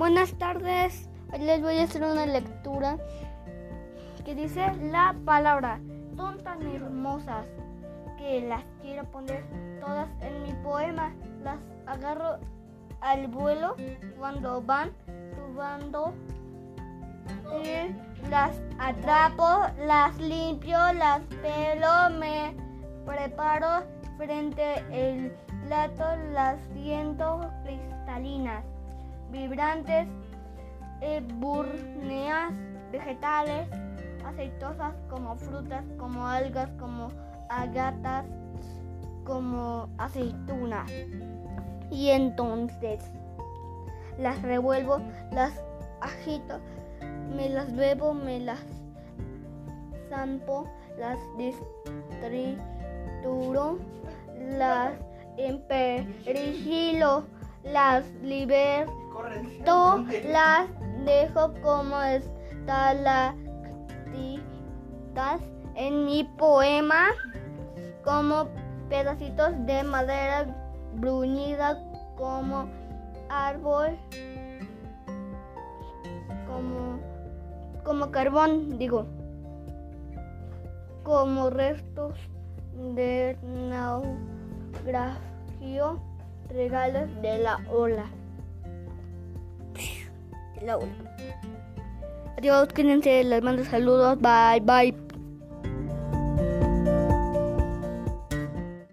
Buenas tardes. Hoy les voy a hacer una lectura que dice la palabra. Son tan hermosas que las quiero poner todas en mi poema. Las agarro al vuelo cuando van subando. Y las atrapo, las limpio, las pelo, me preparo frente al plato, las siento cristalinas vibrantes, eh, burneas, vegetales, aceitosas como frutas, como algas, como agatas, como aceitunas. Y entonces las revuelvo, las agito, me las bebo, me las zampo, las distrituro, las emperigilo, las libero las dejo como estalactitas en mi poema, como pedacitos de madera bruñida, como árbol, como, como carbón, digo, como restos de naufragio, regalos de la ola la última. Adiós, quédense, les mando saludos, bye, bye.